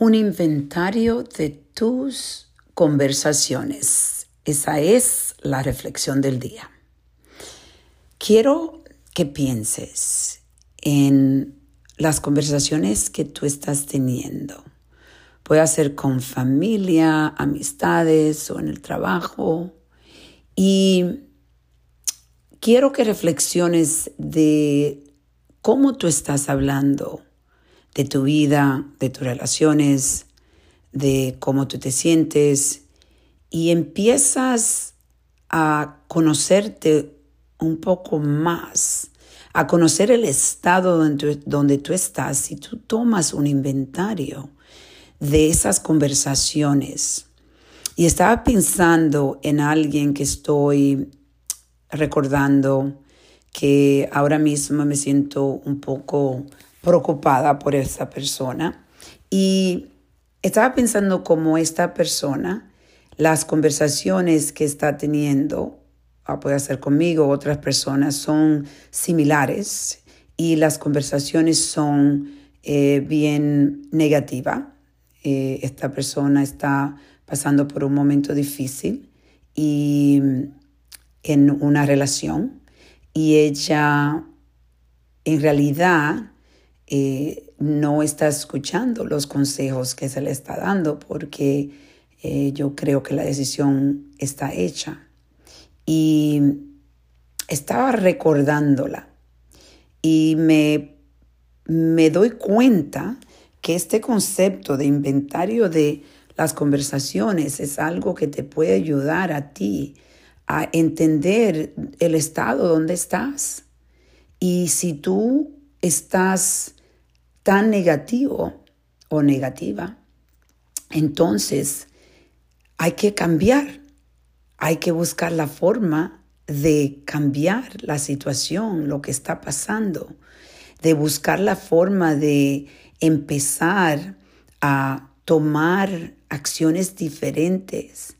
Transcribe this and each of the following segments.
un inventario de tus conversaciones. Esa es la reflexión del día. Quiero que pienses en las conversaciones que tú estás teniendo. Puede ser con familia, amistades o en el trabajo. Y quiero que reflexiones de cómo tú estás hablando de tu vida, de tus relaciones, de cómo tú te sientes y empiezas a conocerte un poco más, a conocer el estado donde, tú estás y tú tomas un inventario de esas conversaciones. Y estaba pensando en alguien que estoy recordando que ahora mismo me siento un poco preocupada por esa persona y estaba pensando cómo esta persona, las conversaciones que está teniendo, ah, puede ser conmigo otras personas, son similares y las conversaciones son eh, bien negativas. Eh, esta persona está pasando por un momento difícil y en una relación y ella en realidad eh, no está escuchando los consejos que se le está dando porque eh, yo creo que la decisión está hecha. Y estaba recordándola y me, me doy cuenta que este concepto de inventario de las conversaciones es algo que te puede ayudar a ti a entender el estado donde estás. Y si tú estás tan negativo o negativa, entonces hay que cambiar, hay que buscar la forma de cambiar la situación, lo que está pasando, de buscar la forma de empezar a tomar acciones diferentes,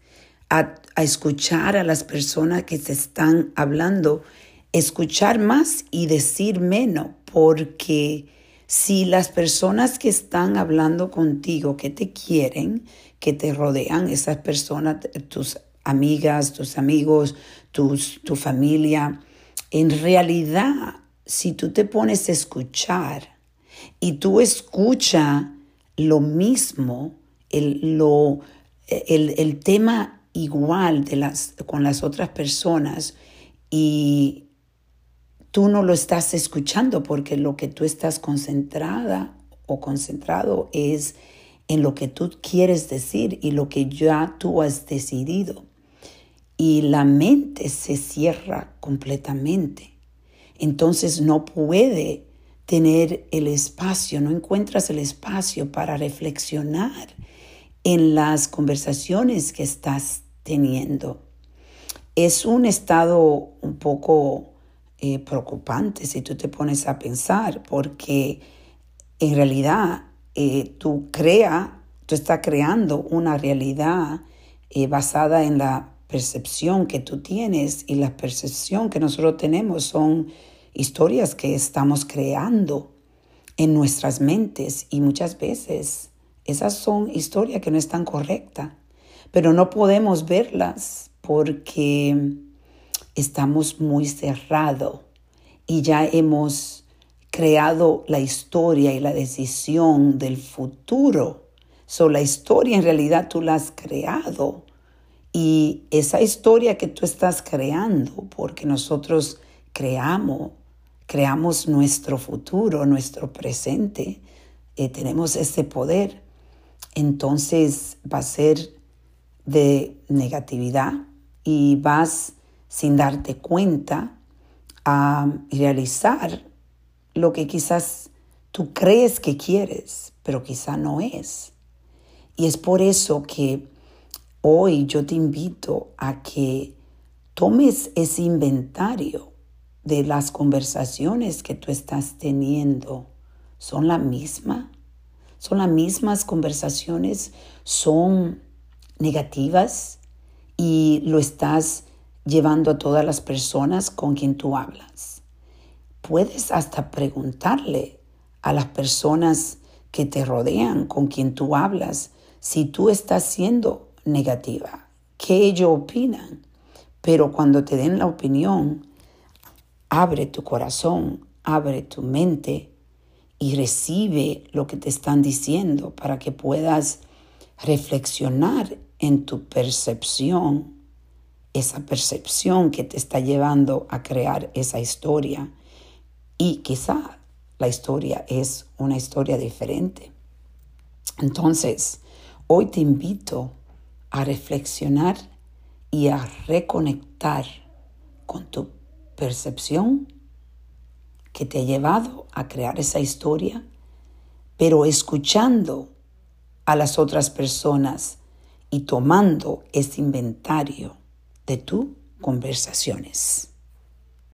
a, escuchar a las personas que se están hablando, escuchar más y decir menos, porque si las personas que están hablando contigo, que te quieren, que te rodean, esas personas, tus amigas, tus amigos, tus, tu familia, en realidad, si tú te pones a escuchar y tú escuchas lo mismo, el, lo, el, el tema igual de las, con las otras personas y tú no lo estás escuchando porque lo que tú estás concentrada o concentrado es en lo que tú quieres decir y lo que ya tú has decidido. Y la mente se cierra completamente. Entonces no puede tener el espacio, no encuentras el espacio para reflexionar en las conversaciones que estás teniendo. Es un estado un poco eh, preocupante si tú te pones a pensar, porque en realidad eh, tú crea, tú estás creando una realidad eh, basada en la percepción que tú tienes y la percepción que nosotros tenemos son historias que estamos creando en nuestras mentes y muchas veces esas son historias que no están correctas, pero no podemos verlas porque estamos muy cerrados y ya hemos creado la historia y la decisión del futuro. So, la historia en realidad tú la has creado y esa historia que tú estás creando, porque nosotros creamos, creamos nuestro futuro, nuestro presente, eh, tenemos ese poder entonces va a ser de negatividad y vas sin darte cuenta a realizar lo que quizás tú crees que quieres, pero quizá no es. Y es por eso que hoy yo te invito a que tomes ese inventario de las conversaciones que tú estás teniendo. ¿Son la misma? son las mismas conversaciones, son negativas y lo estás llevando a todas las personas con quien tú hablas. Puedes hasta preguntarle a las personas que te rodean, con quien tú hablas, si tú estás siendo negativa, qué ellos opinan. Pero cuando te den la opinión, abre tu corazón, abre tu mente y recibe lo que te están diciendo para que puedas reflexionar en tu percepción, esa percepción que te está llevando a crear esa historia. Y quizá la historia es una historia diferente. Entonces, hoy te invito a reflexionar y a reconectar con tu percepción que te ha llevado a crear esa historia, pero escuchando a las otras personas y tomando ese inventario de tus conversaciones.